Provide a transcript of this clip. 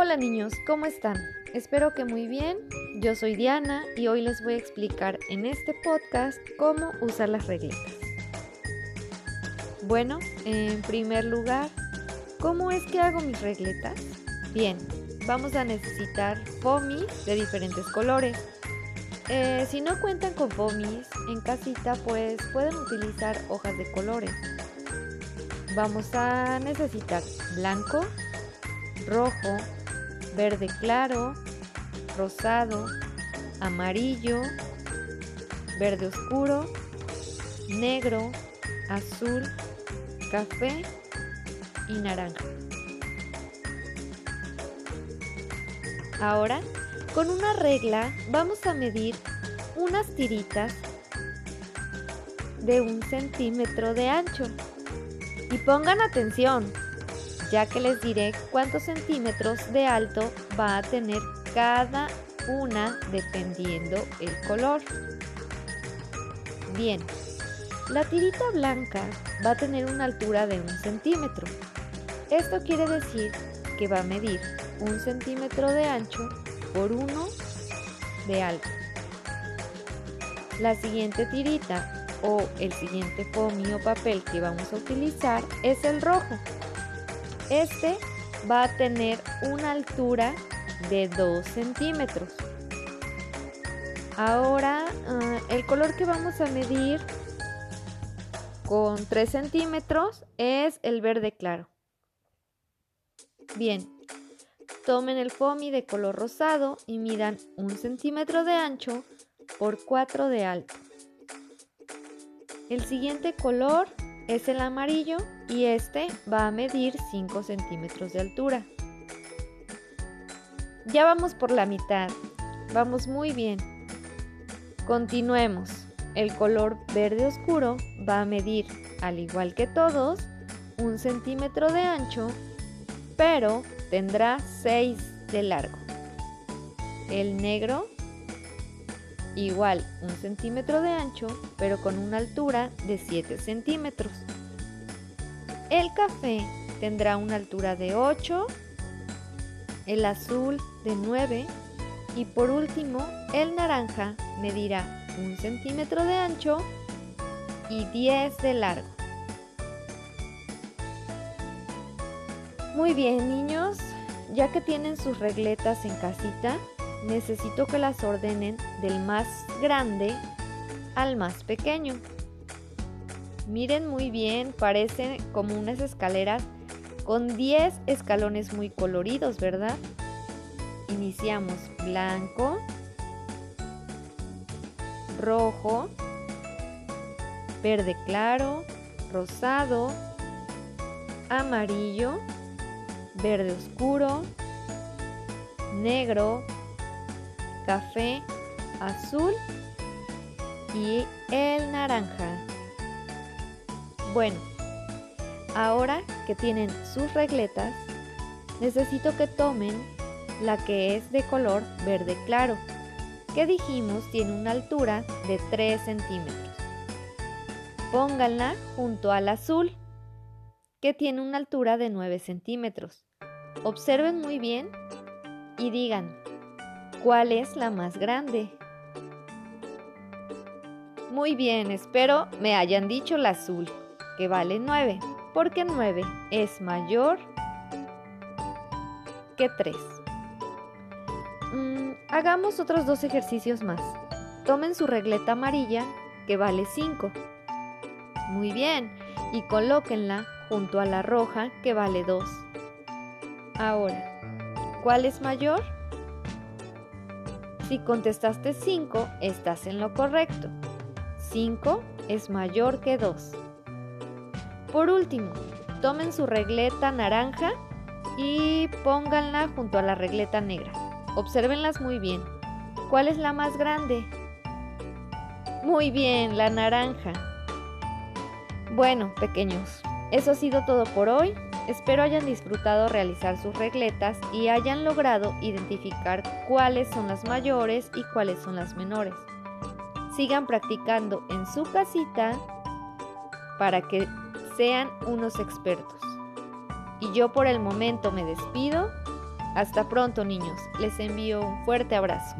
Hola niños, ¿cómo están? Espero que muy bien. Yo soy Diana y hoy les voy a explicar en este podcast cómo usar las regletas. Bueno, en primer lugar, ¿cómo es que hago mis regletas? Bien, vamos a necesitar foamies de diferentes colores. Eh, si no cuentan con foamies en casita, pues pueden utilizar hojas de colores. Vamos a necesitar blanco, rojo, verde claro, rosado, amarillo, verde oscuro, negro, azul, café y naranja. Ahora, con una regla vamos a medir unas tiritas de un centímetro de ancho. Y pongan atención, ya que les diré cuántos centímetros de alto va a tener cada una dependiendo el color. Bien, la tirita blanca va a tener una altura de un centímetro. Esto quiere decir que va a medir un centímetro de ancho por uno de alto. La siguiente tirita o el siguiente foamy o papel que vamos a utilizar es el rojo. Este va a tener una altura de 2 centímetros. Ahora ah, el color que vamos a medir con 3 centímetros es el verde claro. Bien, tomen el foamy de color rosado y midan un centímetro de ancho por 4 de alto. El siguiente color es el amarillo y este va a medir 5 centímetros de altura. Ya vamos por la mitad, vamos muy bien. Continuemos. El color verde oscuro va a medir, al igual que todos, un centímetro de ancho, pero tendrá 6 de largo. El negro igual un centímetro de ancho, pero con una altura de 7 centímetros. El café tendrá una altura de 8, el azul de 9 y por último el naranja medirá un centímetro de ancho y 10 de largo. Muy bien niños, ya que tienen sus regletas en casita, necesito que las ordenen del más grande al más pequeño. Miren muy bien, parecen como unas escaleras con 10 escalones muy coloridos, ¿verdad? Iniciamos blanco, rojo, verde claro, rosado, amarillo, verde oscuro, negro, café, azul y el naranja. Bueno, ahora que tienen sus regletas, necesito que tomen la que es de color verde claro, que dijimos tiene una altura de 3 centímetros. Pónganla junto al azul, que tiene una altura de 9 centímetros. Observen muy bien y digan, ¿Cuál es la más grande? Muy bien, espero me hayan dicho la azul, que vale 9, porque 9 es mayor que 3. Mm, hagamos otros dos ejercicios más. Tomen su regleta amarilla, que vale 5. Muy bien, y colóquenla junto a la roja, que vale 2. Ahora, ¿cuál es mayor? Si contestaste 5, estás en lo correcto. 5 es mayor que 2. Por último, tomen su regleta naranja y pónganla junto a la regleta negra. Obsérvenlas muy bien. ¿Cuál es la más grande? Muy bien, la naranja. Bueno, pequeños, eso ha sido todo por hoy. Espero hayan disfrutado realizar sus regletas y hayan logrado identificar cuáles son las mayores y cuáles son las menores. Sigan practicando en su casita para que sean unos expertos. Y yo por el momento me despido. Hasta pronto niños, les envío un fuerte abrazo.